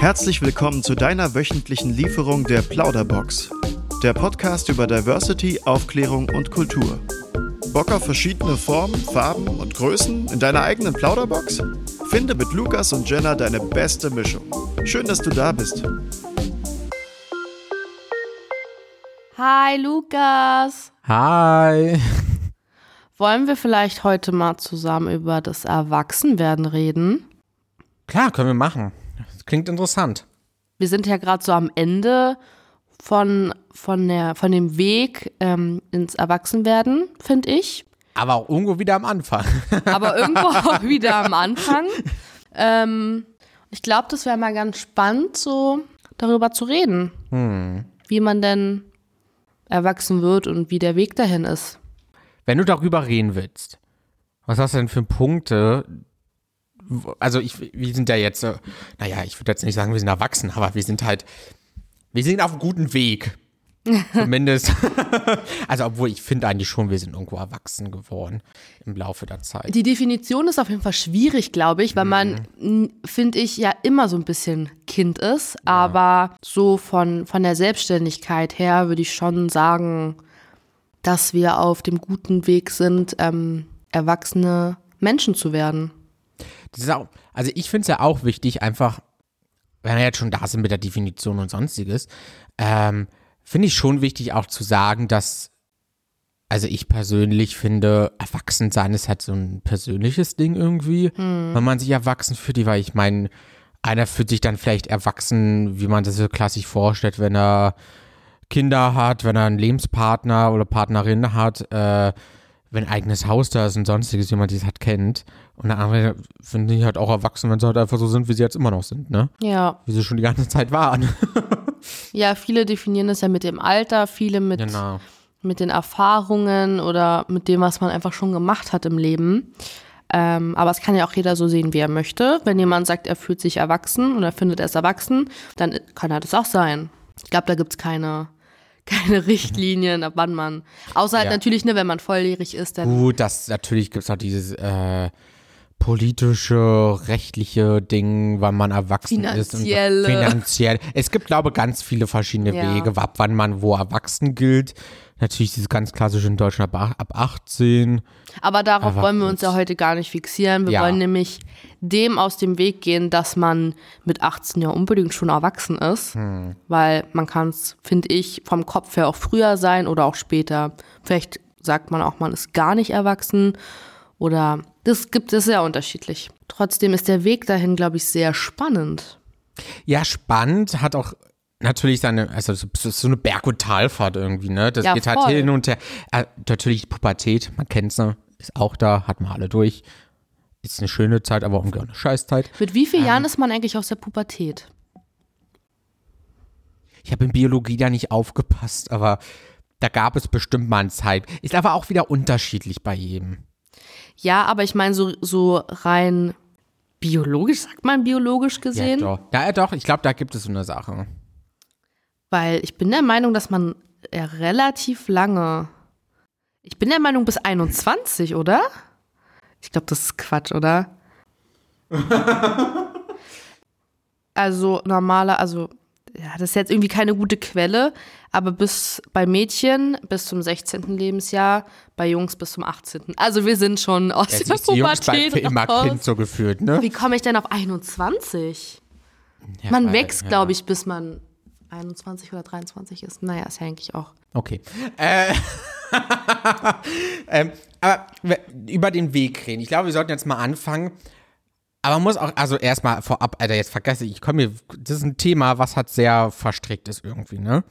Herzlich willkommen zu deiner wöchentlichen Lieferung der Plauderbox. Der Podcast über Diversity, Aufklärung und Kultur. Bock auf verschiedene Formen, Farben und Größen in deiner eigenen Plauderbox? Finde mit Lukas und Jenna deine beste Mischung. Schön, dass du da bist. Hi Lukas. Hi. Wollen wir vielleicht heute mal zusammen über das Erwachsenwerden reden? Klar, können wir machen. Das klingt interessant. Wir sind ja gerade so am Ende von, von, der, von dem Weg ähm, ins Erwachsenwerden, finde ich. Aber auch irgendwo wieder am Anfang. Aber irgendwo auch wieder am Anfang. Ähm, ich glaube, das wäre mal ganz spannend, so darüber zu reden. Hm. Wie man denn erwachsen wird und wie der Weg dahin ist. Wenn du darüber reden willst, was hast du denn für Punkte? Also ich, wir sind ja jetzt, äh, naja, ich würde jetzt nicht sagen, wir sind erwachsen, aber wir sind halt, wir sind auf einem guten Weg. Zumindest. also, obwohl ich finde eigentlich schon, wir sind irgendwo erwachsen geworden im Laufe der Zeit. Die Definition ist auf jeden Fall schwierig, glaube ich, weil man, finde ich, ja immer so ein bisschen Kind ist. Aber so von, von der Selbstständigkeit her würde ich schon sagen, dass wir auf dem guten Weg sind, ähm, erwachsene Menschen zu werden. Auch, also ich finde es ja auch wichtig, einfach, wenn wir jetzt schon da sind mit der Definition und sonstiges, ähm, finde ich schon wichtig auch zu sagen, dass, also ich persönlich finde, Erwachsensein ist halt so ein persönliches Ding irgendwie, wenn man sich erwachsen fühlt, weil ich meine, einer fühlt sich dann vielleicht erwachsen, wie man das so klassisch vorstellt, wenn er Kinder hat, wenn er einen Lebenspartner oder Partnerin hat, äh, wenn ein eigenes Haus da ist und sonstiges, wie man das halt kennt. Und der andere finde ich halt auch erwachsen, wenn sie halt einfach so sind, wie sie jetzt immer noch sind, ne? Ja. Wie sie schon die ganze Zeit waren. Ja, viele definieren das ja mit dem Alter, viele mit, genau. mit den Erfahrungen oder mit dem, was man einfach schon gemacht hat im Leben. Ähm, aber es kann ja auch jeder so sehen, wie er möchte. Wenn jemand sagt, er fühlt sich erwachsen und er findet, er ist erwachsen, dann kann er das auch sein. Ich glaube, da gibt's keine, keine Richtlinien, ab wann man. Außer halt Ja. natürlich, ne, wenn man volljährig ist, dann. Gut, das natürlich gibt es auch dieses äh, politische, rechtliche Ding, wann man erwachsen ist. Finanzielle. Und so. Finanziell. Es gibt, glaube ich, ganz viele verschiedene Ja. Wege, ab wann man wo erwachsen gilt. Natürlich dieses ganz klassische in Deutschland ab, ab 18. Aber darauf Aber wollen wir uns ja heute gar nicht fixieren. Wir Ja. wollen nämlich dem aus dem Weg gehen, dass man mit 18 ja unbedingt schon erwachsen ist. Hm. Weil man kann es, finde ich, vom Kopf her auch früher sein oder auch später. Vielleicht sagt man auch, man ist gar nicht erwachsen. Oder das gibt es sehr unterschiedlich. Trotzdem ist der Weg dahin, glaube ich, sehr spannend. Ja, spannend, hat auch natürlich seine, also so, eine Berg- und Talfahrt irgendwie, ne? Das Ja, geht halt voll. hin und her. Äh, natürlich Pubertät, man kennt's, ne? Ist auch da, hat man alle durch. Ist eine schöne Zeit, aber irgendwie auch eine Scheißzeit. Mit wie Ähm. vielen Jahren ist man eigentlich aus der Pubertät? Ich habe in Biologie da nicht aufgepasst, aber da gab es bestimmt mal eine Zeit. Ist aber auch wieder unterschiedlich bei jedem. Ja, aber ich meine, so, so rein biologisch, sagt man biologisch Ja, gesehen? doch. Ja, ja, doch, ich glaube, da gibt es so eine Sache. Weil ich bin der Meinung, dass man ja relativ lange. Ich bin der Meinung bis 21, oder? Ich glaube, das ist Quatsch, oder? also normaler, also ja, das ist jetzt irgendwie keine gute Quelle, aber bis bei Mädchen bis zum 16. Lebensjahr, bei Jungs bis zum 18. Also wir sind schon aus Ja, der Jungs bleibt Pubertät für immer raus. Kind so gefühlt, ne? Wie komme ich denn auf 21? Ja, Man weil- wächst, ja. glaube ich, bis man 21 oder 23 ist. Naja, ist ja eigentlich auch. Okay. Äh, ähm, aber über den Weg reden. Ich glaube, wir sollten jetzt mal anfangen. Aber man muss auch, also erstmal vorab, Alter, jetzt vergesse ich, ich komme mir, das ist ein Thema, was halt sehr verstrickt ist irgendwie, ne?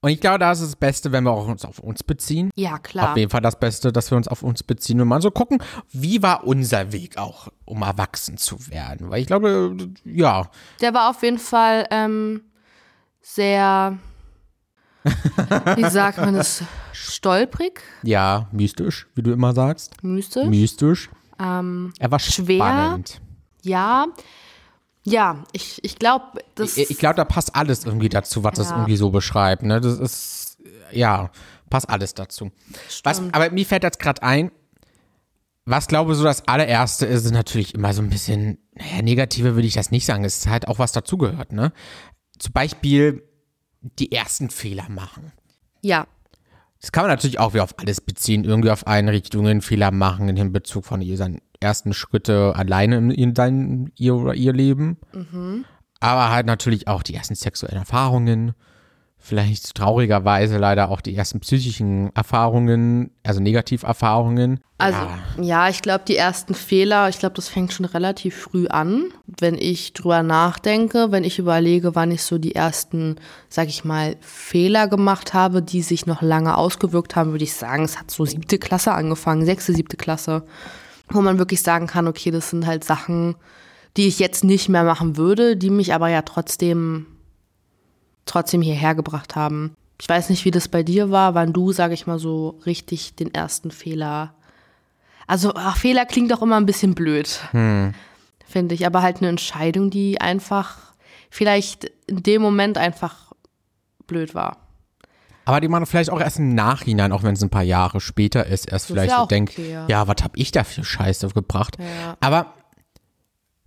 Und ich glaube, da ist es das Beste, wenn wir auch uns auf uns beziehen. Ja, klar. Auf jeden Fall das Beste, dass wir uns auf uns beziehen und mal so gucken, wie war unser Weg auch, um erwachsen zu werden. Weil ich glaube, ja, Der war auf jeden Fall ähm, sehr, wie sagt man das, stolprig, ja, mystisch, wie du immer sagst. mystisch. Mystisch. Ähm, Er war Schwer. spannend. Ja, ja, ich, ich glaube, das Ich, ich glaube, da passt alles irgendwie dazu, was das Ja. irgendwie so beschreibt. Ne? Das ist, ja, passt alles dazu. Was, aber mir fällt jetzt gerade ein, was glaube ich so das allererste ist, ist natürlich immer so ein bisschen, naja, negative würde ich das nicht sagen. Es ist halt auch was dazugehört, ne? Zum Beispiel die ersten Fehler machen. Ja. Das kann man natürlich auch wieder auf alles beziehen, irgendwie auf Einrichtungen, Fehler machen in Bezug von seinen ersten Schritte alleine in, in dein, ihr oder ihr Leben. Aber halt natürlich auch die ersten sexuellen Erfahrungen, vielleicht traurigerweise leider auch die ersten psychischen Erfahrungen, also Negativerfahrungen. Also, Ja. ja, ich glaube, die ersten Fehler, ich glaube, das fängt schon relativ früh an. Wenn ich drüber nachdenke, wenn ich überlege, wann ich so die ersten, sag ich mal, Fehler gemacht habe, die sich noch lange ausgewirkt haben, würde ich sagen, es hat so siebte Klasse angefangen, sechste, siebte Klasse. Wo man wirklich sagen kann, okay, das sind halt Sachen, die ich jetzt nicht mehr machen würde, die mich aber ja trotzdem, trotzdem hierher gebracht haben. Ich weiß nicht, wie das bei dir war, wann du, sag ich mal, so richtig den ersten Fehler also ach, Fehler klingt doch immer ein bisschen blöd, finde ich. Aber halt eine Entscheidung, die einfach vielleicht in dem Moment einfach blöd war. Aber die man vielleicht auch erst im Nachhinein, auch wenn es ein paar Jahre später ist, erst vielleicht ja so denkt, okay, ja. ja, was hab ich da für Scheiße gebracht? Ja. Aber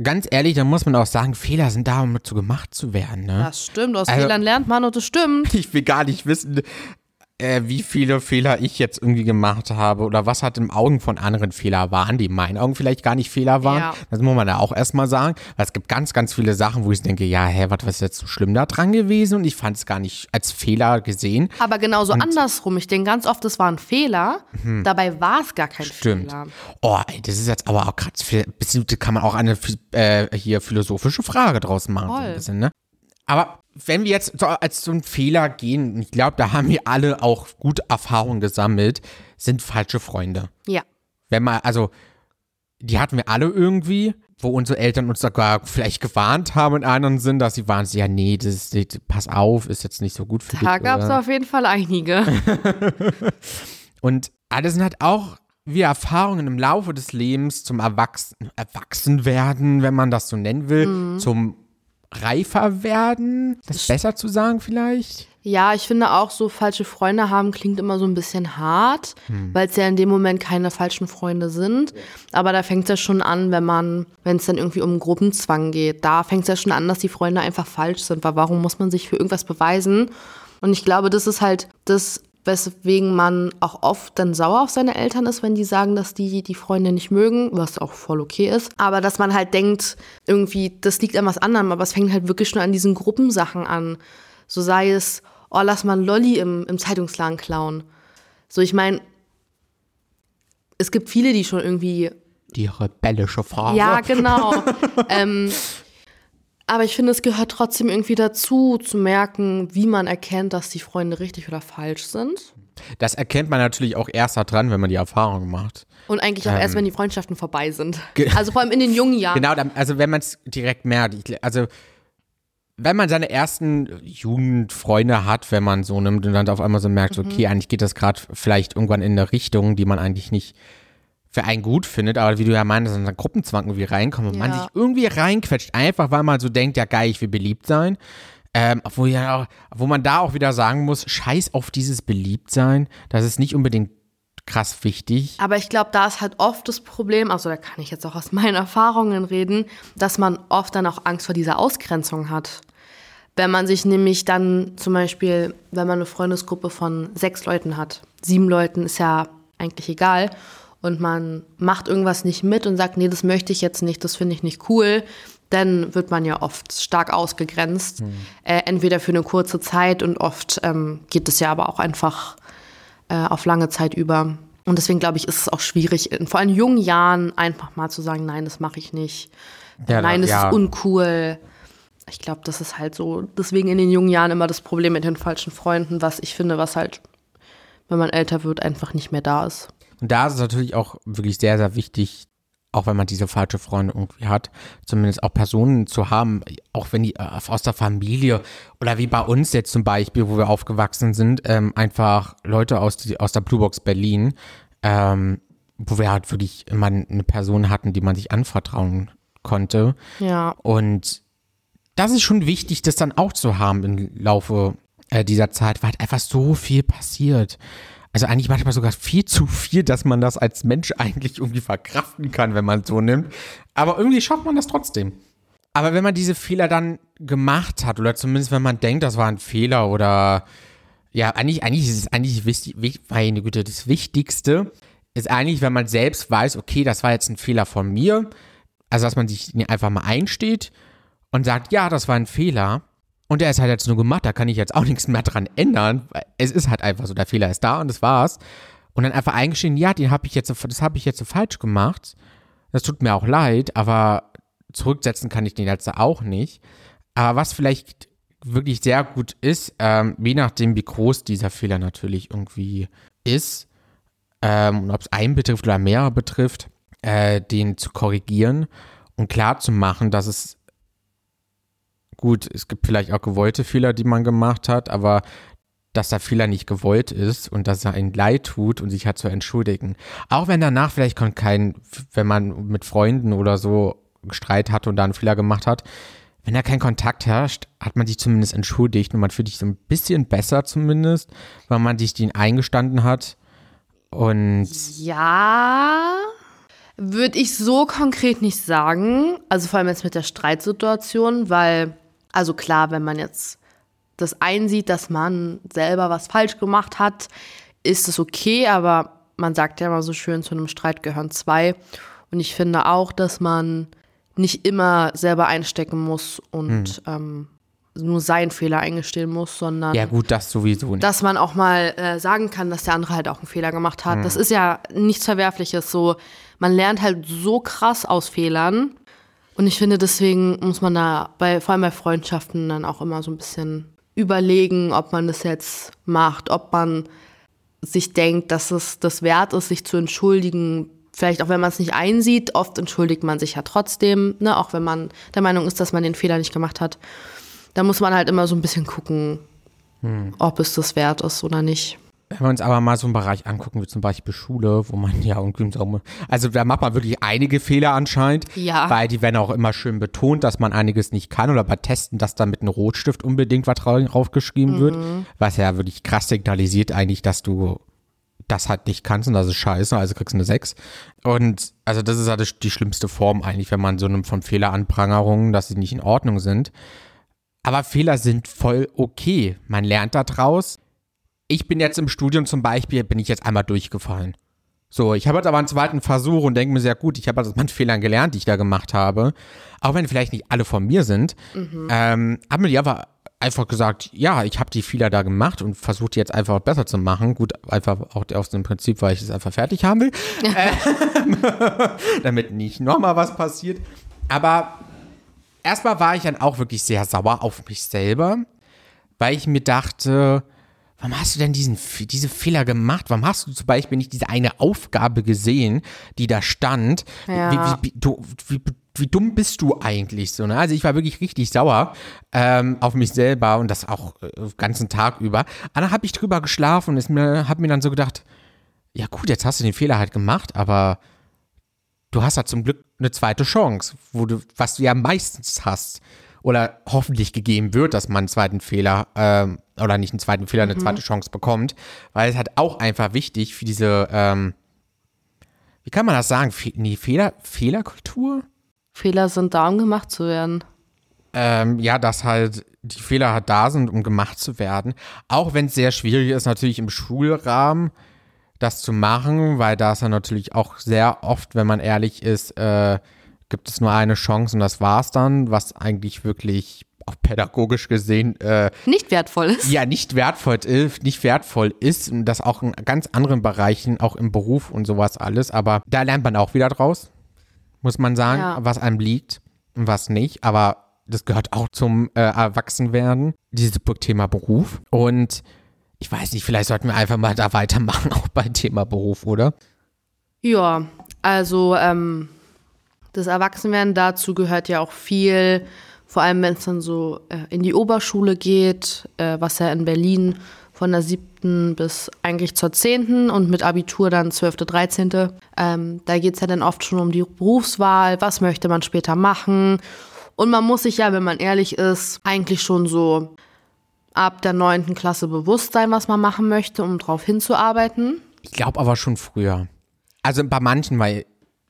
ganz ehrlich, da muss man auch sagen, Fehler sind da, um dazu gemacht zu werden. Ne? Das stimmt, aus Also- Fehlern lernt man und das stimmt. Ich will gar nicht wissen, äh, wie viele Fehler ich jetzt irgendwie gemacht habe oder was hat im Augen von anderen Fehler waren, die in meinen Augen vielleicht gar nicht Fehler waren. Ja. Das muss man da auch erstmal sagen. Weil es gibt ganz, ganz viele Sachen, wo ich denke, ja, hä, was ist jetzt so schlimm da dran gewesen? Und ich fand es gar nicht als Fehler gesehen. Aber genauso andersrum. Ich denke ganz oft, das war ein Fehler. Dabei war es gar kein. Stimmt. Fehler. Oh, ey, das ist jetzt aber auch gerade, kann man auch eine äh, hier philosophische Frage draus machen. So ein bisschen, ne? Aber wenn wir jetzt so als so einen Fehler gehen, ich glaube, da haben wir alle auch gute Erfahrungen gesammelt, sind falsche Freunde. Ja. Wenn man, also, die hatten wir alle irgendwie, wo unsere Eltern uns sogar vielleicht gewarnt haben in einem Sinn, dass sie waren, ja, nee, das ist, das, pass auf, ist jetzt nicht so gut für dich. Da gab es auf jeden Fall einige. Und alles sind halt auch wie Erfahrungen im Laufe des Lebens zum Erwachsen Erwachsenwerden, wenn man das so nennen will, Mhm. zum reifer werden. Das ist besser zu sagen vielleicht. Ja, ich finde auch so falsche Freunde haben klingt immer so ein bisschen hart, weil es ja in dem Moment keine falschen Freunde sind. Aber da fängt es ja schon an, wenn man, wenn es dann irgendwie um Gruppenzwang geht, da fängt es ja schon an, dass die Freunde einfach falsch sind. Weil warum muss man sich für irgendwas beweisen? Und ich glaube, das ist halt das, weswegen man auch oft dann sauer auf seine Eltern ist, wenn die sagen, dass die die Freunde nicht mögen, was auch voll okay ist. Aber dass man halt denkt, irgendwie, das liegt an was anderem, aber es fängt halt wirklich schon an diesen Gruppensachen an. So sei es, oh, lass mal einen Lolli im, im Zeitungsladen klauen. So, ich meine, es gibt viele, die schon irgendwie Die rebellische Phase. ja, genau. ähm, aber ich finde, es gehört trotzdem irgendwie dazu, zu merken, wie man erkennt, dass die Freunde richtig oder falsch sind. Das erkennt man natürlich auch erst daran, wenn man die Erfahrung macht. Und eigentlich auch erst, wenn die Freundschaften vorbei sind. Ähm. Also vor allem in den jungen Jahren. Genau, also wenn man es direkt merkt, also wenn man seine ersten Jugendfreunde hat, wenn man so nimmt und dann auf einmal so merkt, so, okay, eigentlich geht das gerade vielleicht irgendwann in eine Richtung, die man eigentlich nicht für einen gut findet, aber wie du ja meinst, in einen Gruppenzwang irgendwie reinkommt und man Ja. sich irgendwie reinquetscht, einfach weil man so denkt, ja geil, ich will beliebt sein. Ähm, obwohl ja auch, wo man da auch wieder sagen muss, scheiß auf dieses Beliebtsein, das ist nicht unbedingt krass wichtig. Aber ich glaube, da ist halt oft das Problem, also da kann ich jetzt auch aus meinen Erfahrungen reden, dass man oft dann auch Angst vor dieser Ausgrenzung hat. Wenn man sich nämlich dann zum Beispiel, wenn man eine Freundesgruppe von sechs Leuten hat, sieben Leuten ist ja eigentlich egal, und man macht irgendwas nicht mit und sagt, nee, das möchte ich jetzt nicht, das finde ich nicht cool, dann wird man ja oft stark ausgegrenzt. Äh, entweder für eine kurze Zeit und oft ähm, geht es ja aber auch einfach äh, auf lange Zeit über. Und deswegen glaube ich, ist es auch schwierig, in vor allem jungen Jahren einfach mal zu sagen, nein, das mache ich nicht. Ja, nein, das ja. ist uncool. Ich glaube, das ist halt so, deswegen in den jungen Jahren immer das Problem mit den falschen Freunden, was ich finde, was halt, wenn man älter wird, einfach nicht mehr da ist. Und da ist es natürlich auch wirklich sehr, sehr wichtig, auch wenn man diese falsche Freunde irgendwie hat, zumindest auch Personen zu haben, auch wenn die äh, aus der Familie oder wie bei uns jetzt zum Beispiel, wo wir aufgewachsen sind, ähm, einfach Leute aus, die, aus der Bluebox Berlin, ähm, wo wir halt wirklich immer eine Person hatten, die man sich anvertrauen konnte. Ja. Und das ist schon wichtig, das dann auch zu haben im Laufe äh, dieser Zeit, weil halt einfach so viel passiert. Also eigentlich manchmal sogar viel zu viel, dass man das als Mensch eigentlich irgendwie verkraften kann, wenn man es so nimmt. Aber irgendwie schafft man das trotzdem. Aber wenn man diese Fehler dann gemacht hat, oder zumindest wenn man denkt, das war ein Fehler oder ja, eigentlich, eigentlich ist es eigentlich wichtig, meine Güte, das Wichtigste ist eigentlich, wenn man selbst weiß, okay, das war jetzt ein Fehler von mir. Also, dass man sich einfach mal einsteht und sagt, ja, das war ein Fehler. Und der ist halt jetzt nur gemacht, da kann ich jetzt auch nichts mehr dran ändern. Es ist halt einfach so, der Fehler ist da und das war's. Und dann einfach eingestehen, ja, den habe ich jetzt, das habe ich jetzt so falsch gemacht. Das tut mir auch leid, aber zurücksetzen kann ich den jetzt auch nicht. Aber was vielleicht wirklich sehr gut ist, ähm, je nachdem, wie groß dieser Fehler natürlich irgendwie ist, ähm, und ob es einen betrifft oder mehrere betrifft, äh, den zu korrigieren und klar zu machen, dass es gut, es gibt vielleicht auch gewollte Fehler, die man gemacht hat, aber dass der Fehler nicht gewollt ist und dass er einen leid tut und sich hat zu entschuldigen. Auch wenn danach vielleicht kein, wenn man mit Freunden oder so Streit hatte und da einen Fehler gemacht hat, wenn da kein Kontakt herrscht, hat man sich zumindest entschuldigt und man fühlt sich so ein bisschen besser zumindest, weil man sich den eingestanden hat. Und ja, würde ich so konkret nicht sagen. Also vor allem jetzt mit der Streitsituation, weil also klar, wenn man jetzt das einsieht, dass man selber was falsch gemacht hat, ist es okay, aber man sagt ja immer so schön, zu einem Streit gehören zwei. Und ich finde auch, dass man nicht immer selber einstecken muss und hm. ähm, nur seinen Fehler eingestehen muss, sondern ja gut, das sowieso nicht. dass man auch mal äh, sagen kann, dass der andere halt auch einen Fehler gemacht hat. Hm. Das ist ja nichts Verwerfliches. So, man lernt halt so krass aus Fehlern und ich finde, deswegen muss man da bei, vor allem bei Freundschaften dann auch immer so ein bisschen überlegen, ob man das jetzt macht, ob man sich denkt, dass es das wert ist, sich zu entschuldigen. Vielleicht auch wenn man es nicht einsieht, oft entschuldigt man sich ja trotzdem, ne? auch wenn man der Meinung ist, dass man den Fehler nicht gemacht hat. Da muss man halt immer so ein bisschen gucken, hm. ob es das wert ist oder nicht. Wenn wir uns aber mal so einen Bereich angucken, wie zum Beispiel Schule, wo man ja so, also da macht man wirklich einige Fehler anscheinend, ja. weil die werden auch immer schön betont, dass man einiges nicht kann oder bei Testen, dass da mit einem Rotstift unbedingt was draufgeschrieben mhm. wird, was ja wirklich krass signalisiert eigentlich, dass du das halt nicht kannst und das ist scheiße, also kriegst du eine 6. Und also das ist halt die schlimmste Form eigentlich, wenn man so einem von Fehleranprangerungen, dass sie nicht in Ordnung sind. Aber Fehler sind voll okay. Man lernt daraus ich bin jetzt im Studium zum Beispiel, bin ich jetzt einmal durchgefallen. So, ich habe jetzt aber einen zweiten Versuch und denke mir sehr gut, ich habe also meinen Fehlern gelernt, die ich da gemacht habe. Auch wenn vielleicht nicht alle von mir sind, mhm. ähm, haben mir die aber einfach gesagt, ja, ich habe die Fehler da gemacht und versucht die jetzt einfach besser zu machen. Gut, einfach auch aus dem Prinzip, weil ich es einfach fertig haben will. ähm, damit nicht nochmal was passiert. Aber erstmal war ich dann auch wirklich sehr sauer auf mich selber, weil ich mir dachte, warum hast du denn diesen, diese Fehler gemacht? Warum hast du zum Beispiel nicht diese eine Aufgabe gesehen, die da stand? Ja. Wie, wie, du, wie, wie dumm bist du eigentlich so? Ne? Also ich war wirklich richtig sauer ähm, auf mich selber und das auch äh, den ganzen Tag über. Aber dann habe ich drüber geschlafen und mir, habe mir dann so gedacht, ja gut, jetzt hast du den Fehler halt gemacht, aber du hast halt zum Glück eine zweite Chance, wo du, was du ja meistens hast oder hoffentlich gegeben wird, dass man einen zweiten Fehler ähm, oder nicht einen zweiten Fehler, eine mhm. zweite Chance bekommt, weil es halt auch einfach wichtig für diese, ähm, wie kann man das sagen? Fe nee, Fehler, Fehlerkultur? Fehler sind da, um gemacht zu werden. Ähm, ja, dass halt die Fehler halt da sind, um gemacht zu werden. Auch wenn es sehr schwierig ist, natürlich im Schulrahmen das zu machen, weil da ist ja natürlich auch sehr oft, wenn man ehrlich ist, äh, gibt es nur eine Chance und das war's dann, was eigentlich wirklich auch pädagogisch gesehen äh, nicht wertvoll ist. Ja, nicht wertvoll ist, nicht wertvoll ist und das auch in ganz anderen Bereichen, auch im Beruf und sowas alles. Aber da lernt man auch wieder draus, muss man sagen, ja. was einem liegt und was nicht. Aber das gehört auch zum äh, Erwachsenwerden, dieses Thema Beruf. Und ich weiß nicht, vielleicht sollten wir einfach mal da weitermachen, auch beim Thema Beruf, oder? Ja, also ähm, das Erwachsenwerden dazu gehört ja auch viel vor allem, wenn es dann so äh, in die Oberschule geht, äh, was ja in Berlin von der siebten bis eigentlich zur zehnten und mit Abitur dann zwölfte, dreizehnte. Ähm, da geht es ja dann oft schon um die Berufswahl, was möchte man später machen. Und man muss sich ja, wenn man ehrlich ist, eigentlich schon so ab der neunten Klasse bewusst sein, was man machen möchte, um darauf hinzuarbeiten. Ich glaube aber schon früher. Also bei manchen, weil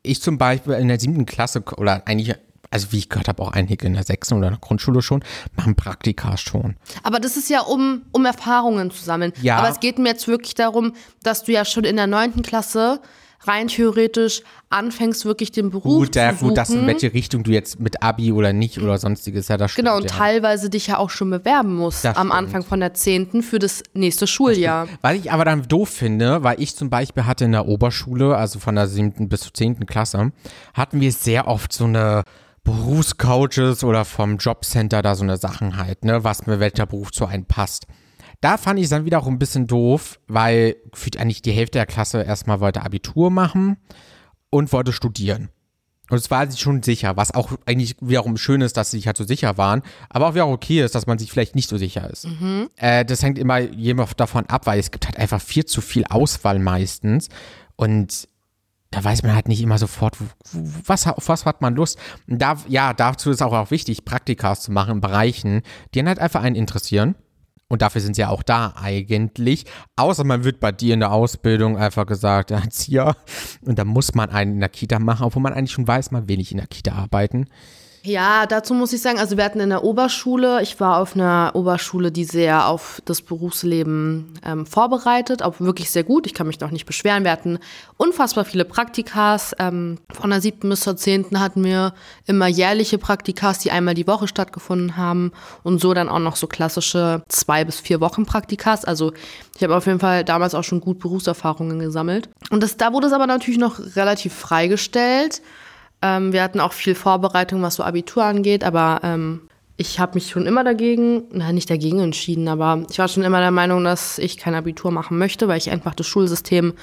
ich zum Beispiel in der siebten Klasse oder eigentlich, also wie ich gehört habe, auch einige in der sechsten oder in der Grundschule schon, machen Praktika schon. Aber das ist ja, um, um Erfahrungen zu sammeln. Ja. Aber es geht mir jetzt wirklich darum, dass du ja schon in der neunten Klasse rein theoretisch anfängst, wirklich den Beruf Gut, ja, zu suchen. gut, das in welche Richtung du jetzt mit Abi oder nicht oder sonstiges, ja, das stimmt. Genau, und ja. teilweise dich ja auch schon bewerben musst Das am stimmt. Anfang von der zehnten für das nächste Schuljahr. Was ich aber dann doof finde, weil ich zum Beispiel hatte in der Oberschule, also von der siebten bis zur zehnten Klasse, hatten wir sehr oft so eine Berufscoaches oder vom Jobcenter da so eine Sachen halt, ne, was mir welcher Beruf zu einem passt. Da fand ich es dann wieder auch ein bisschen doof, weil gefühlt eigentlich die Hälfte der Klasse erstmal wollte Abitur machen und wollte studieren. Und es war sich schon sicher, was auch eigentlich wiederum schön ist, dass sie sich halt so sicher waren, aber auch wieder okay ist, dass man sich vielleicht nicht so sicher ist. Äh, das hängt immer jemand davon ab, weil es gibt halt einfach viel zu viel Auswahl meistens und da weiß man halt nicht immer sofort, was, auf was hat man Lust. Und da, ja, dazu ist auch, auch wichtig, Praktikas zu machen in Bereichen, die einen halt einfach einen interessieren. Und dafür sind sie ja auch da eigentlich. Außer man wird bei dir in der Ausbildung einfach gesagt, ja, Erzieher. Und da muss man einen in der Kita machen, obwohl man eigentlich schon weiß, man will nicht in der Kita arbeiten. Ja, dazu muss ich sagen, also wir hatten in der Oberschule, ich war auf einer Oberschule, die sehr auf das Berufsleben ähm, vorbereitet, auch wirklich sehr gut. Ich kann mich noch nicht beschweren. Wir hatten unfassbar viele Praktikas. Ähm, von der siebten bis zur zehnten hatten wir immer jährliche Praktikas, die einmal die Woche stattgefunden haben und so dann auch noch so klassische zwei bis vier Wochen Praktikas. Also ich habe auf jeden Fall damals auch schon gut Berufserfahrungen gesammelt. Und das, da wurde es aber natürlich noch relativ freigestellt. Ähm, wir hatten auch viel Vorbereitung, was so Abitur angeht, aber ähm, ich habe mich schon immer dagegen, nein, nicht dagegen entschieden, aber ich war schon immer der Meinung, dass ich kein Abitur machen möchte, weil ich einfach das Schulsystem,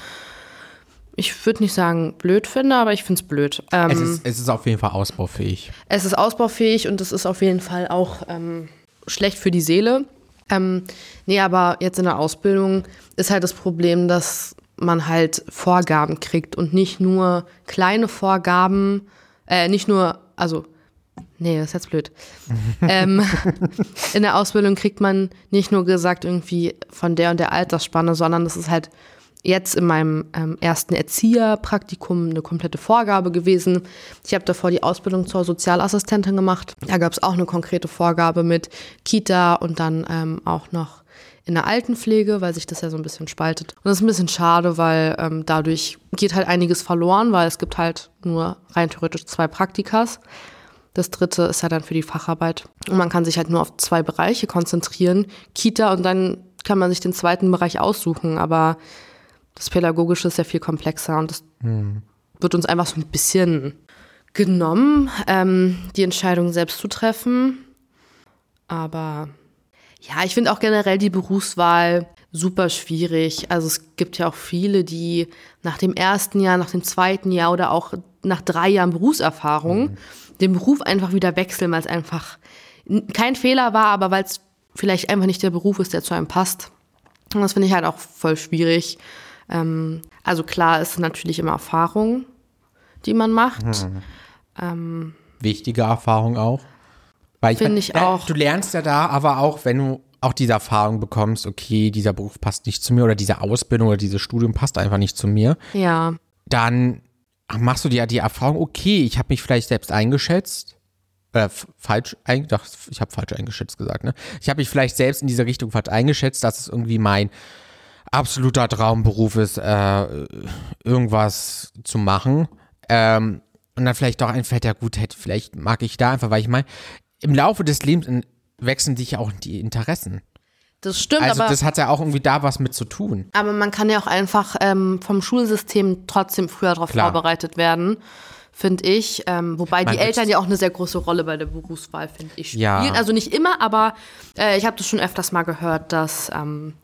ich würde nicht sagen blöd finde, aber ich finde es blöd. Ähm, Es, ist, es ist auf jeden Fall ausbaufähig. es ist ausbaufähig und es ist auf jeden Fall auch ähm, schlecht für die Seele. Ähm, nee, aber jetzt in der Ausbildung ist halt das Problem, dass man halt Vorgaben kriegt und nicht nur kleine Vorgaben, äh, nicht nur, also, nee, das ist jetzt blöd. ähm, in der Ausbildung kriegt man nicht nur gesagt irgendwie von der und der Altersspanne, sondern das ist halt jetzt in meinem ähm, ersten Erzieherpraktikum eine komplette Vorgabe gewesen. Ich habe davor die Ausbildung zur Sozialassistentin gemacht. Da gab es auch eine konkrete Vorgabe mit Kita und dann ähm, auch noch in der Altenpflege, weil sich das ja so ein bisschen spaltet. Und das ist ein bisschen schade, weil ähm, dadurch geht halt einiges verloren, weil es gibt halt nur rein theoretisch zwei Praktikas. Das dritte ist ja dann für die Facharbeit. Und man kann sich halt nur auf zwei Bereiche konzentrieren, Kita und dann kann man sich den zweiten Bereich aussuchen. Aber das Pädagogische ist ja viel komplexer und das wird uns einfach so ein bisschen genommen, ähm, die Entscheidung selbst zu treffen. Aber ja, ich finde auch generell die Berufswahl super schwierig. Also es gibt ja auch viele, die nach dem ersten Jahr, nach dem zweiten Jahr oder auch nach drei Jahren Berufserfahrung den Beruf einfach wieder wechseln, weil es einfach kein Fehler war, aber weil es vielleicht einfach nicht der Beruf ist, der zu einem passt. Und das finde ich halt auch voll schwierig. Ähm, also klar ist natürlich immer Erfahrung, die man macht. Wichtige Erfahrung auch. Weil Finde ich äh, auch. Du lernst ja da, aber auch, wenn du auch diese Erfahrung bekommst, okay, dieser Beruf passt nicht zu mir oder diese Ausbildung oder dieses Studium passt einfach nicht zu mir, Ja, dann machst du dir die Erfahrung, okay, ich habe mich vielleicht selbst eingeschätzt. Äh, falsch, ein, doch, ich habe falsch eingeschätzt gesagt, ne? Ich habe mich vielleicht selbst in diese Richtung falsch eingeschätzt, dass es irgendwie mein absoluter Traumberuf ist, äh, irgendwas zu machen. Ähm, und dann vielleicht doch einfällt, ja gut, hätte, vielleicht mag ich da einfach, weil ich meine, im Laufe des Lebens wechseln sich ja auch die Interessen. das stimmt, Also aber, das hat ja auch irgendwie da was mit zu tun. aber man kann ja auch einfach ähm, vom Schulsystem trotzdem früher darauf vorbereitet werden, finde ich. Ähm, wobei Man die Eltern ja auch eine sehr große Rolle bei der Berufswahl, finde ich, spielen. Ja. Also nicht immer, aber äh, ich habe das schon öfters mal gehört, dass ähm,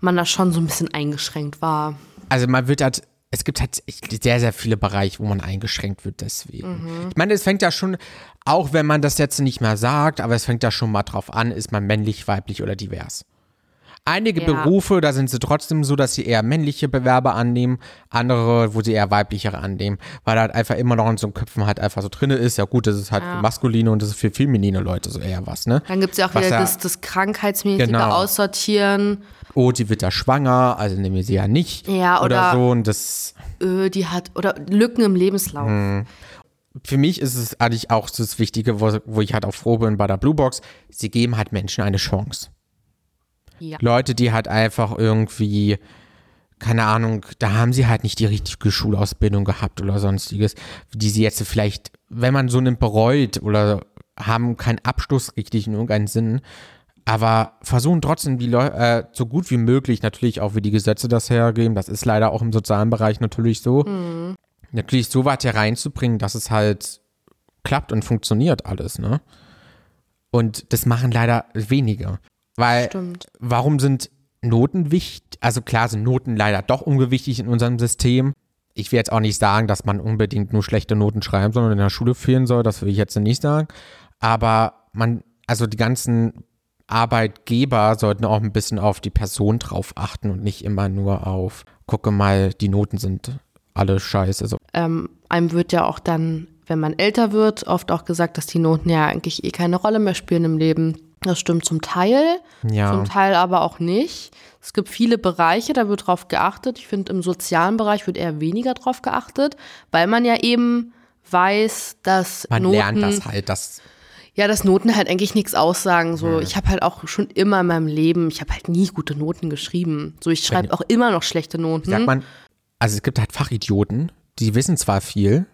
man da schon so ein bisschen eingeschränkt war. Also man wird halt, es gibt halt sehr, sehr viele Bereiche, wo man eingeschränkt wird deswegen. Ich meine, es fängt ja schon, auch wenn man das jetzt nicht mehr sagt, aber es fängt ja schon mal drauf an, ist man männlich, weiblich oder divers. Einige Ja. Berufe, da sind sie trotzdem so, dass sie eher männliche Bewerber annehmen, andere, wo sie eher weiblichere annehmen, weil halt einfach immer noch in so einem Köpfen halt einfach so drinne ist. Ja gut, das ist halt für maskuline und das ist für feminine Leute so eher was, ne? Dann gibt es ja auch Was wieder ja- das, das krankheitsmäßige Genau. Aussortieren. Oh, die wird da schwanger, also nehmen wir sie ja nicht. Ja, oder oder- so und das Öh, die hat, oder Lücken im Lebenslauf. Hm. für mich ist es eigentlich auch so das Wichtige, wo, wo ich halt auch froh bin bei der Blue Box, sie geben halt Menschen eine Chance. Ja. Leute, die halt einfach irgendwie, keine Ahnung, da haben sie halt nicht die richtige Schulausbildung gehabt oder sonstiges, die sie jetzt vielleicht, wenn man so nimmt, bereut oder haben keinen Abschluss richtig in irgendeinen Sinn, aber versuchen trotzdem die Leute äh, so gut wie möglich, natürlich auch wie die Gesetze das hergeben, das ist leider auch im sozialen Bereich natürlich so, natürlich so weit hereinzubringen, dass es halt klappt und funktioniert alles, ne? Und das machen leider wenige. Weil Stimmt. warum sind Noten wichtig? Also klar sind Noten leider doch ungewichtig in unserem System. Ich will jetzt auch nicht sagen, dass man unbedingt nur schlechte Noten schreiben, sondern in der Schule fehlen soll. Das will ich jetzt nicht sagen. Aber man, also die ganzen Arbeitgeber sollten auch ein bisschen auf die Person drauf achten und nicht immer nur auf, gucke mal, die Noten sind alle scheiße. So. Ähm, einem wird ja auch dann, wenn man älter wird, oft auch gesagt, dass die Noten ja eigentlich eh keine Rolle mehr spielen im Leben. Das stimmt zum Teil, Ja. zum Teil aber auch nicht. Es gibt viele Bereiche, da wird drauf geachtet. Ich finde, im sozialen Bereich wird eher weniger drauf geachtet, weil man ja eben weiß, dass Man Noten, lernt das halt, dass ja, dass Noten halt eigentlich nichts aussagen. So, ich habe halt auch schon immer in meinem Leben, ich habe halt nie gute Noten geschrieben. So, ich schreibe auch immer noch schlechte Noten. sagt man, also es gibt halt Fachidioten, die wissen zwar viel,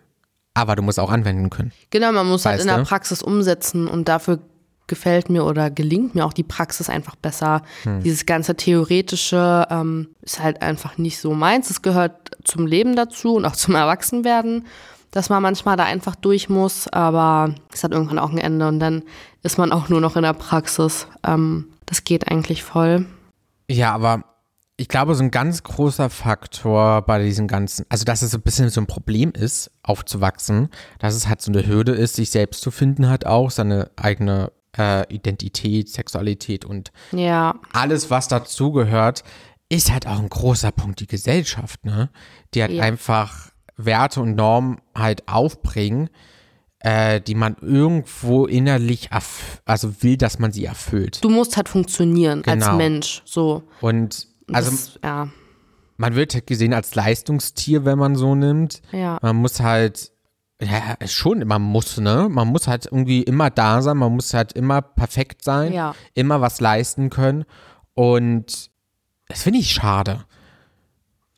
aber du musst auch anwenden können. Genau, man muss halt Weißt in der? Praxis umsetzen und dafür gefällt mir oder gelingt mir auch die Praxis einfach besser. Hm. Dieses ganze Theoretische ähm, ist halt einfach nicht so meins. Es gehört zum Leben dazu und auch zum Erwachsenwerden, dass man manchmal da einfach durch muss, aber es hat irgendwann auch ein Ende und dann ist man auch nur noch in der Praxis. Ähm, das geht eigentlich voll. Ja, aber ich glaube, so ein ganz großer Faktor bei diesem ganzen, also dass es so ein bisschen so ein Problem ist, aufzuwachsen, dass es halt so eine Hürde ist, sich selbst zu finden, hat auch seine eigene äh, Identität, Sexualität und Ja, alles, was dazugehört, ist halt auch ein großer Punkt die Gesellschaft, ne? Die halt Ja. einfach Werte und Normen halt aufbringen, äh, die man irgendwo innerlich, also will, dass man sie erfüllt. du musst halt funktionieren als Genau. Mensch. So. Und also das, ja, man wird halt gesehen als Leistungstier, wenn man so nimmt. ja. Man muss halt, ja, schon, man muss, ne? Man muss halt irgendwie immer da sein, man muss halt immer perfekt sein, Ja. immer was leisten können. Und das finde ich schade.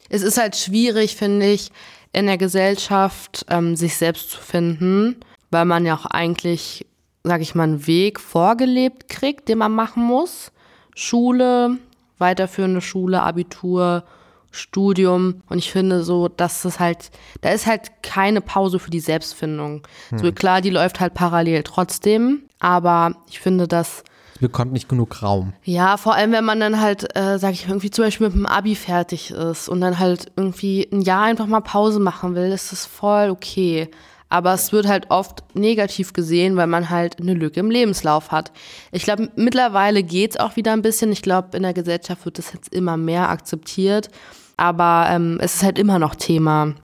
Es ist halt schwierig, finde ich, in der Gesellschaft ähm, sich selbst zu finden, weil man ja auch eigentlich, sag ich mal, einen Weg vorgelebt kriegt, den man machen muss. Schule, weiterführende Schule, Abitur, Studium. Und ich finde so, dass das halt, da ist halt keine Pause für die Selbstfindung. So klar, die läuft halt parallel trotzdem, aber ich finde, dass Es bekommt nicht genug Raum. ja, vor allem, wenn man dann halt, äh, sag ich, irgendwie zum Beispiel mit dem Abi fertig ist und dann halt irgendwie ein Jahr einfach mal Pause machen will, ist das voll okay. Aber es wird halt oft negativ gesehen, weil man halt eine Lücke im Lebenslauf hat. Ich glaube, mittlerweile geht's auch wieder ein bisschen. Ich glaube, in der Gesellschaft wird das jetzt immer mehr akzeptiert. Aber ähm, es ist halt immer noch Thema.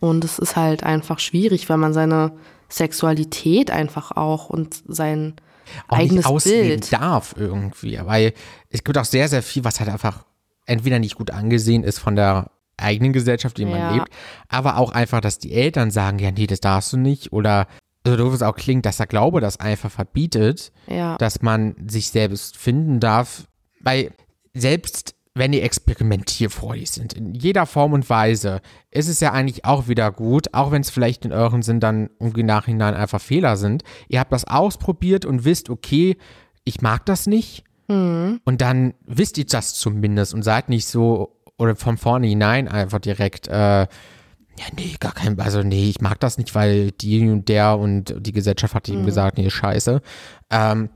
Und es ist halt einfach schwierig, weil man seine Sexualität einfach auch und sein Auch eigenes nicht ausleben Bild. darf irgendwie. Weil es gibt auch sehr, sehr viel, was halt einfach entweder nicht gut angesehen ist von der eigenen Gesellschaft, in der Ja. man lebt, aber auch einfach, dass die Eltern sagen, ja, nee, das darfst du nicht. Oder so doof es auch klingt, dass der Glaube das einfach verbietet. Ja. dass man sich selbst finden darf, weil selbst wenn die experimentierfreudig sind, in jeder Form und Weise, ist es ja eigentlich auch wieder gut, auch wenn es vielleicht in euren Sinn dann irgendwie nachhinein einfach Fehler sind. Ihr habt das ausprobiert und wisst, okay, ich mag das nicht. Und dann wisst ihr das zumindest und seid nicht so, oder von vornherein einfach direkt, äh, ja, nee, gar kein, also nee, ich mag das nicht, weil die und der und die Gesellschaft hat ihm gesagt, nee, scheiße. Ähm,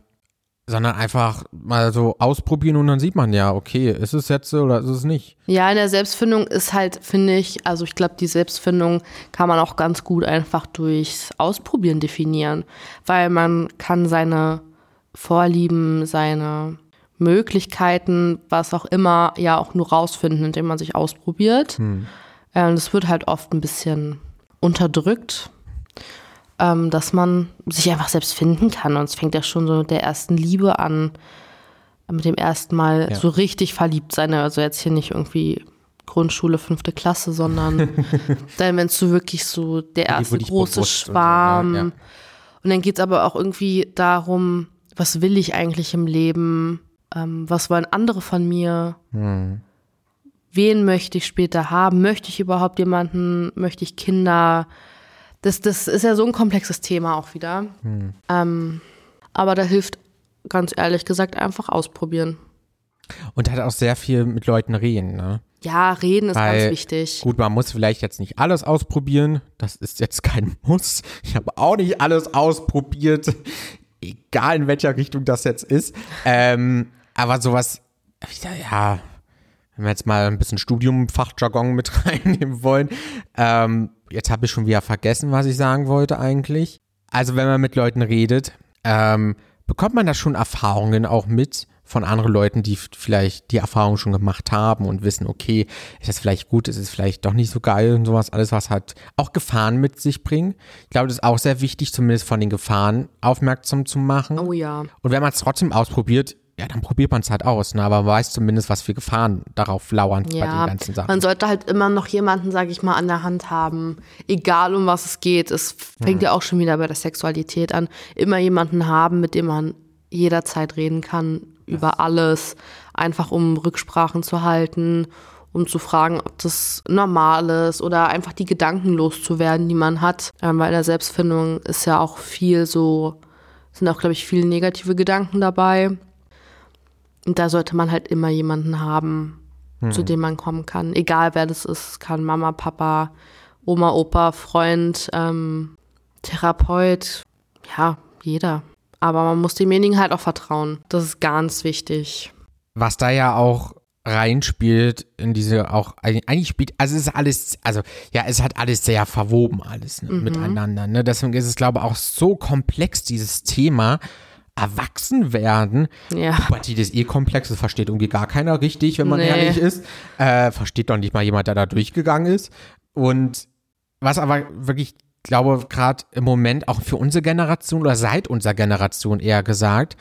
sondern einfach mal so ausprobieren und dann sieht man ja, okay, ist es jetzt so oder ist es nicht? Ja, in der Selbstfindung ist halt, finde ich, also ich glaube, die Selbstfindung kann man auch ganz gut einfach durchs Ausprobieren definieren, weil man kann seine Vorlieben, seine Möglichkeiten, was auch immer, ja auch nur rausfinden, indem man sich ausprobiert. Hm. Äh, und es wird halt oft ein bisschen unterdrückt, ähm, dass man sich einfach selbst finden kann. Und es fängt ja schon so mit der ersten Liebe an, mit dem ersten Mal Ja. so richtig verliebt sein. Also jetzt hier nicht irgendwie Grundschule, fünfte Klasse, sondern dann, wenn es so wirklich so der erste große bewusst und so, Schwarm. ja, ja. Und dann geht es aber auch irgendwie darum, was will ich eigentlich im Leben? Ähm, was wollen andere von mir? Wen möchte ich später haben? Möchte ich überhaupt jemanden? Möchte ich Kinder? Das, das ist ja so ein komplexes Thema auch wieder. Ähm, aber da hilft ganz ehrlich gesagt einfach ausprobieren. Und hat auch sehr viel mit Leuten reden, ne? Ja, reden ist Weil, ganz wichtig. Gut, man muss vielleicht jetzt nicht alles ausprobieren. Das ist jetzt kein Muss. Ich habe auch nicht alles ausprobiert. Egal in welcher Richtung das jetzt ist. Ähm, aber sowas, ja, wenn wir jetzt mal ein bisschen Studium, Fachjargon mit reinnehmen wollen. Ähm, jetzt habe ich schon wieder vergessen, was ich sagen wollte eigentlich. Also wenn man mit Leuten redet, ähm, bekommt man da schon Erfahrungen auch mit von anderen Leuten, die vielleicht die Erfahrung schon gemacht haben und wissen, okay, ist das vielleicht gut, ist es vielleicht doch nicht so geil und sowas, alles, was halt auch Gefahren mit sich bringen. Ich glaube, das ist auch sehr wichtig, zumindest von den Gefahren aufmerksam zu machen. Oh ja. Und wenn man es trotzdem ausprobiert, ja, dann probiert man es halt aus, ne? aber man weiß zumindest, was für Gefahren darauf lauern bei den Ja, ganzen Sachen. man sollte halt immer noch jemanden, sage ich mal, an der Hand haben, egal um was es geht. Es fängt ja auch schon wieder bei der Sexualität an. Immer jemanden haben, mit dem man jederzeit reden kann über alles, einfach um Rücksprachen zu halten, um zu fragen, ob das normal ist oder einfach die Gedanken loszuwerden, die man hat. Ähm, weil in der Selbstfindung ist ja auch viel so, sind auch, glaube ich, viele negative Gedanken dabei. Und da sollte man halt immer jemanden haben, zu dem man kommen kann. Egal wer das ist. Kann Mama, Papa, Oma, Opa, Freund, ähm, Therapeut. Ja, jeder. Aber man muss demjenigen halt auch vertrauen. Das ist ganz wichtig. was da ja auch reinspielt in diese auch eigentlich spielt also es ist alles also ja es hat alles sehr verwoben alles ne, miteinander ne deswegen ist es glaube ich auch so komplex dieses Thema erwachsen werden Ja. Pubertät ist eh komplex das versteht irgendwie gar keiner richtig wenn man Nee. ehrlich ist äh, versteht doch nicht mal jemand der da durchgegangen ist und was aber wirklich glaube gerade im Moment auch für unsere Generation oder seit unserer Generation eher gesagt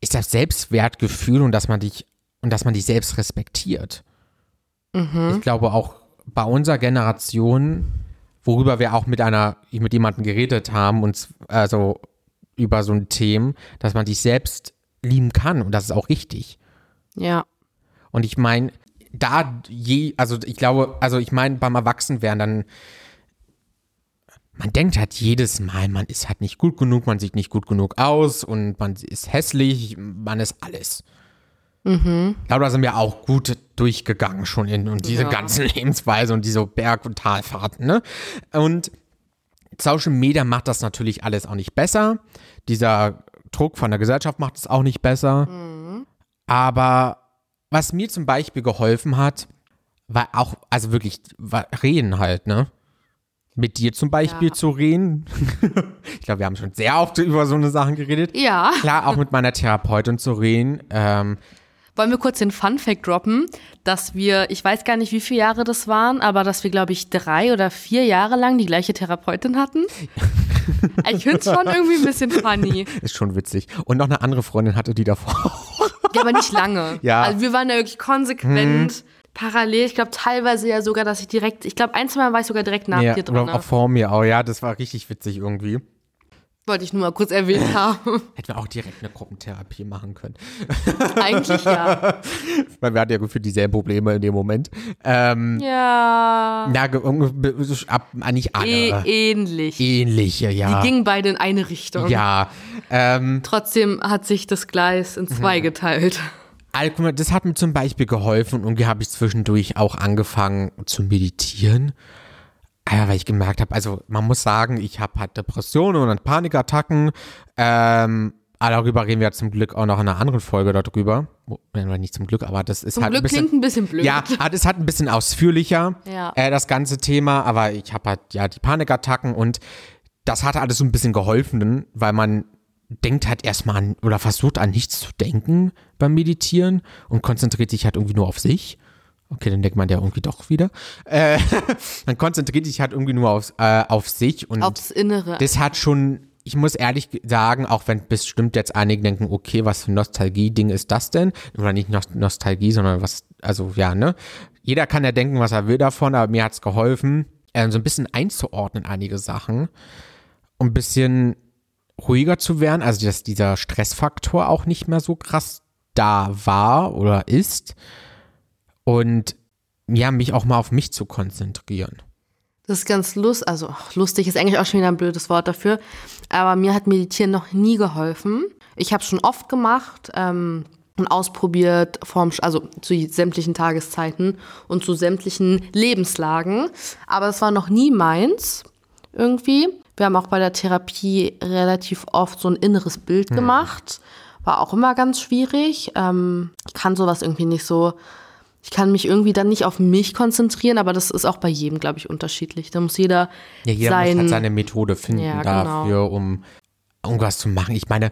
ist das Selbstwertgefühl und dass man dich und dass man dich selbst respektiert. Ich glaube auch bei unserer Generation, worüber wir auch mit einer mit jemandem geredet haben und also über so ein Thema, dass man dich selbst lieben kann und das ist auch richtig. Ja. Und ich meine, da je, also ich glaube, also ich meine, beim Erwachsenwerden dann, man denkt halt jedes Mal, man ist halt nicht gut genug, man sieht nicht gut genug aus und man ist hässlich, man ist alles. Ich glaube, da sind wir auch gut durchgegangen schon in und diese Ja. ganzen Lebensweise und diese Berg- und Talfahrten, ne? Und Social Media macht das natürlich alles auch nicht besser. Dieser Druck von der Gesellschaft macht es auch nicht besser. Aber was mir zum Beispiel geholfen hat, war auch, also wirklich, war reden halt, ne? Mit dir zum Beispiel Ja. zu reden. ich glaube, wir haben schon sehr oft über so eine Sachen geredet. Ja. Klar, auch mit meiner Therapeutin zu reden. Ähm, Wollen wir kurz den Fun-Fact droppen, dass wir, ich weiß gar nicht, wie viele Jahre das waren, aber dass wir, glaube ich, drei oder vier Jahre lang die gleiche Therapeutin hatten? ich finde es schon irgendwie ein bisschen funny. ist schon witzig. Und noch eine andere Freundin hatte die davor. Ja, aber nicht lange. Ja. Also wir waren ja wirklich konsequent, parallel. Ich glaube teilweise ja sogar, dass ich direkt, ich glaube ein, zwei Mal war ich sogar direkt nach ja, dir dran. auch vor mir auch, ja, das war richtig witzig irgendwie. Wollte ich nur mal kurz erwähnt haben. Hätten wir auch direkt eine Gruppentherapie machen können. Eigentlich ja. Weil wir hatten ja gefühlt dieselben Probleme in dem Moment. Ähm, Ja. irgendwie- ab, nicht alle. Eh, ähnlich. Ähnliche, ja. Die gingen beide in eine Richtung. ja. Ähm, Trotzdem hat sich das Gleis in zwei geteilt. also, guck mal, das hat mir zum Beispiel geholfen und irgendwie habe ich zwischendurch auch angefangen zu meditieren. Ja, weil ich gemerkt habe, also man muss sagen, ich habe halt Depressionen und Panikattacken. Ähm, aber darüber reden wir zum Glück auch noch in einer anderen Folge darüber. Oder nicht zum Glück, aber das ist Zum halt Glück ein bisschen. klingt ein bisschen blöd. Ja, ah, das hat ein bisschen ausführlicher, Ja. äh, das ganze Thema, aber ich habe halt ja die Panikattacken und das hat alles so ein bisschen geholfen, weil man denkt halt erstmal an oder versucht an nichts zu denken beim Meditieren und konzentriert sich halt irgendwie nur auf sich. Okay, dann denkt man ja irgendwie doch wieder. Äh, man konzentriert sich halt irgendwie nur aufs, äh, auf sich und Aufs Innere. das hat schon, ich muss ehrlich sagen, auch wenn bestimmt jetzt einige denken, okay, was für ein Nostalgie-Ding ist das denn? Oder nicht Nost Nostalgie, sondern was, also ja, ne? Jeder kann ja denken, was er will davon, aber mir hat's geholfen, äh, so ein bisschen einzuordnen, einige Sachen. Und ein bisschen ruhiger zu werden, also dass dieser Stressfaktor auch nicht mehr so krass da war oder ist. Und ja, mich auch mal auf mich zu konzentrieren. Das ist ganz lustig, also ach, lustig ist eigentlich auch schon wieder ein blödes Wort dafür, aber mir hat Meditieren noch nie geholfen. Ich habe es schon oft gemacht ähm, und ausprobiert, vorm, also zu sämtlichen Tageszeiten und zu sämtlichen Lebenslagen, aber es war noch nie meins irgendwie. Wir haben auch bei der Therapie relativ oft so ein inneres Bild gemacht, war auch immer ganz schwierig. Ähm, ich kann sowas irgendwie nicht so ich kann mich irgendwie dann nicht auf mich konzentrieren, aber das ist auch bei jedem, glaube ich, unterschiedlich. Da muss jeder, Ja, jeder sein. muss halt seine Methode finden Ja, genau. dafür, um irgendwas zu machen. Ich meine,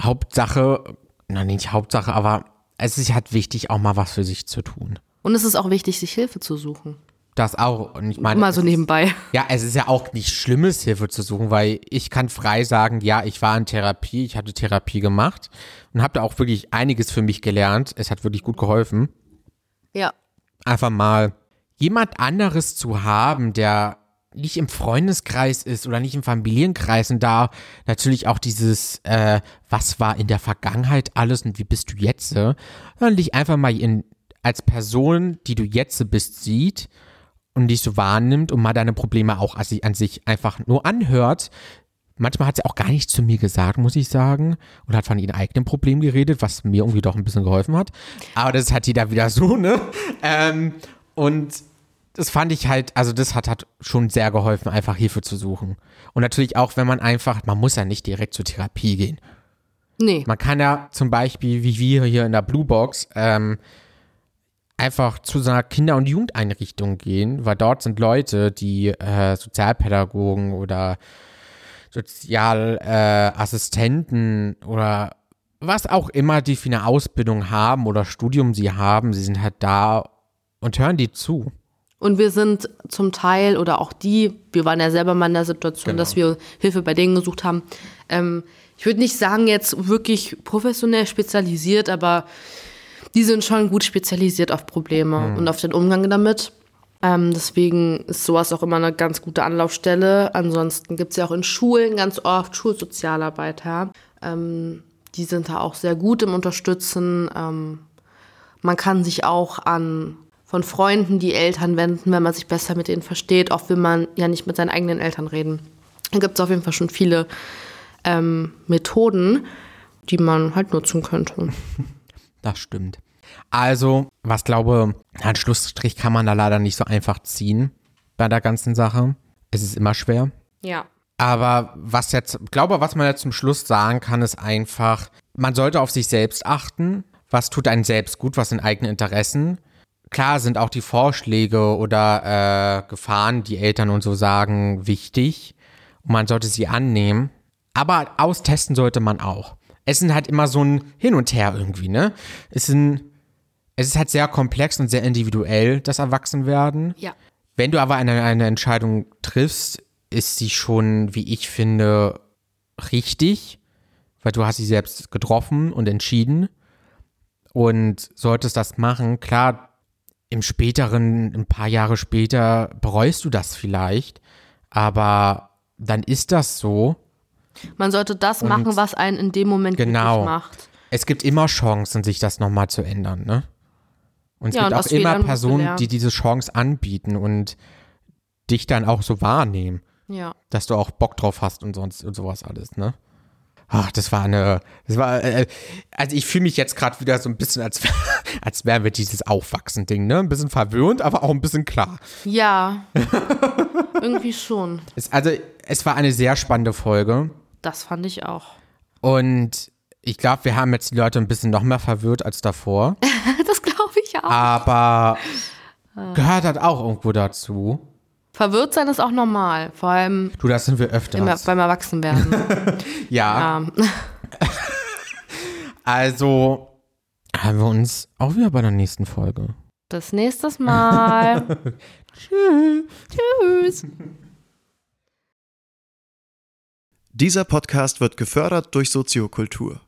Hauptsache, na nicht Hauptsache, aber es ist halt wichtig, auch mal was für sich zu tun. Und es ist auch wichtig, sich Hilfe zu suchen. Das auch. Und ich meine, Mal so es ist- nebenbei. Ja, es ist ja auch nicht Schlimmes, Hilfe zu suchen, weil ich kann frei sagen, ja, ich war in Therapie, ich hatte Therapie gemacht und habe da auch wirklich einiges für mich gelernt. Es hat wirklich gut geholfen. Ja. Einfach mal jemand anderes zu haben, der nicht im Freundeskreis ist oder nicht im Familienkreis und da natürlich auch dieses, äh, was war in der Vergangenheit alles und wie bist du jetzt, äh, sondern dich einfach mal in, als Person, die du jetzt bist, sieht und dich so wahrnimmt und mal deine Probleme auch an sich einfach nur anhört. Manchmal hat sie auch gar nichts zu mir gesagt, muss ich sagen. Und hat von ihren eigenen Problemen geredet, was mir irgendwie doch ein bisschen geholfen hat. Aber das hat jeder wieder so, ne? Ähm, und das fand ich halt, also das hat, hat schon sehr geholfen, einfach Hilfe zu suchen. Und natürlich auch, wenn man einfach, man muss ja nicht direkt zur Therapie gehen. Nee. Man kann ja zum Beispiel, wie wir hier in der Blue Box, ähm, einfach zu so einer Kinder- und Jugendeinrichtung gehen, weil dort sind Leute, die äh, Sozialpädagogen oder Sozialassistenten äh, oder was auch immer die für eine Ausbildung haben oder Studium sie haben, sie sind halt da und hören die zu. Und wir sind zum Teil oder auch die, wir waren ja selber mal in der Situation, Genau. dass wir Hilfe bei denen gesucht haben. Ähm, ich würde nicht sagen, jetzt wirklich professionell spezialisiert, aber die sind schon gut spezialisiert auf Probleme und auf den Umgang damit. Ähm, deswegen ist sowas auch immer eine ganz gute Anlaufstelle. Ansonsten gibt es ja auch in Schulen ganz oft Schulsozialarbeiter. Ähm, die sind da auch sehr gut im Unterstützen. Ähm, man kann sich auch an von Freunden die Eltern wenden, wenn man sich besser mit denen versteht, auch will man ja nicht mit seinen eigenen Eltern reden. Da gibt es auf jeden Fall schon viele ähm, Methoden, die man halt nutzen könnte. Das stimmt. Also, was glaube, einen Schlussstrich kann man da leider nicht so einfach ziehen bei der ganzen Sache. Es ist immer schwer. Ja. Aber was jetzt, glaube, was man jetzt zum Schluss sagen kann, ist einfach, man sollte auf sich selbst achten. Was tut einen selbst gut, was sind eigene Interessen? Klar sind auch die Vorschläge oder äh, Gefahren, die Eltern und so sagen, wichtig. Und man sollte sie annehmen. Aber austesten sollte man auch. Es sind halt immer so ein Hin und Her irgendwie, ne? Es sind, es ist halt sehr komplex und sehr individuell, das Erwachsenwerden. Ja. Wenn du aber eine, eine Entscheidung triffst, ist sie schon, wie ich finde, richtig, weil du hast sie selbst getroffen und entschieden und solltest das machen. Klar, im späteren, ein paar Jahre später bereust du das vielleicht, aber dann ist das so. Man sollte das machen, was einen in dem Moment Genau. macht. Es gibt immer Chancen, sich das nochmal zu ändern, ne? Und es Ja, gibt und auch immer Personen, die diese Chance anbieten und dich dann auch so wahrnehmen. Ja. dass du auch Bock drauf hast und sonst und sowas alles, ne? Ach, das war eine, das war, äh, also ich fühle mich jetzt gerade wieder so ein bisschen, als, als wären wir dieses Aufwachsen-Ding, ne? Ein bisschen verwöhnt, aber auch ein bisschen klar. Ja. Irgendwie schon. Es, also, es war eine sehr spannende Folge Das fand ich auch. und ich glaube, wir haben jetzt die Leute ein bisschen noch mehr verwirrt als davor, Das glaube ich auch. Aber ah. gehört halt auch irgendwo dazu. Verwirrt sein ist auch normal, vor allem. Du, das sind wir öfter. Beim Erwachsenwerden. ja. ja. also haben wir uns auch wieder bei der nächsten Folge. Bis nächstes Mal. Tschüss. Tschüss. Dieser Podcast wird gefördert durch Soziokultur.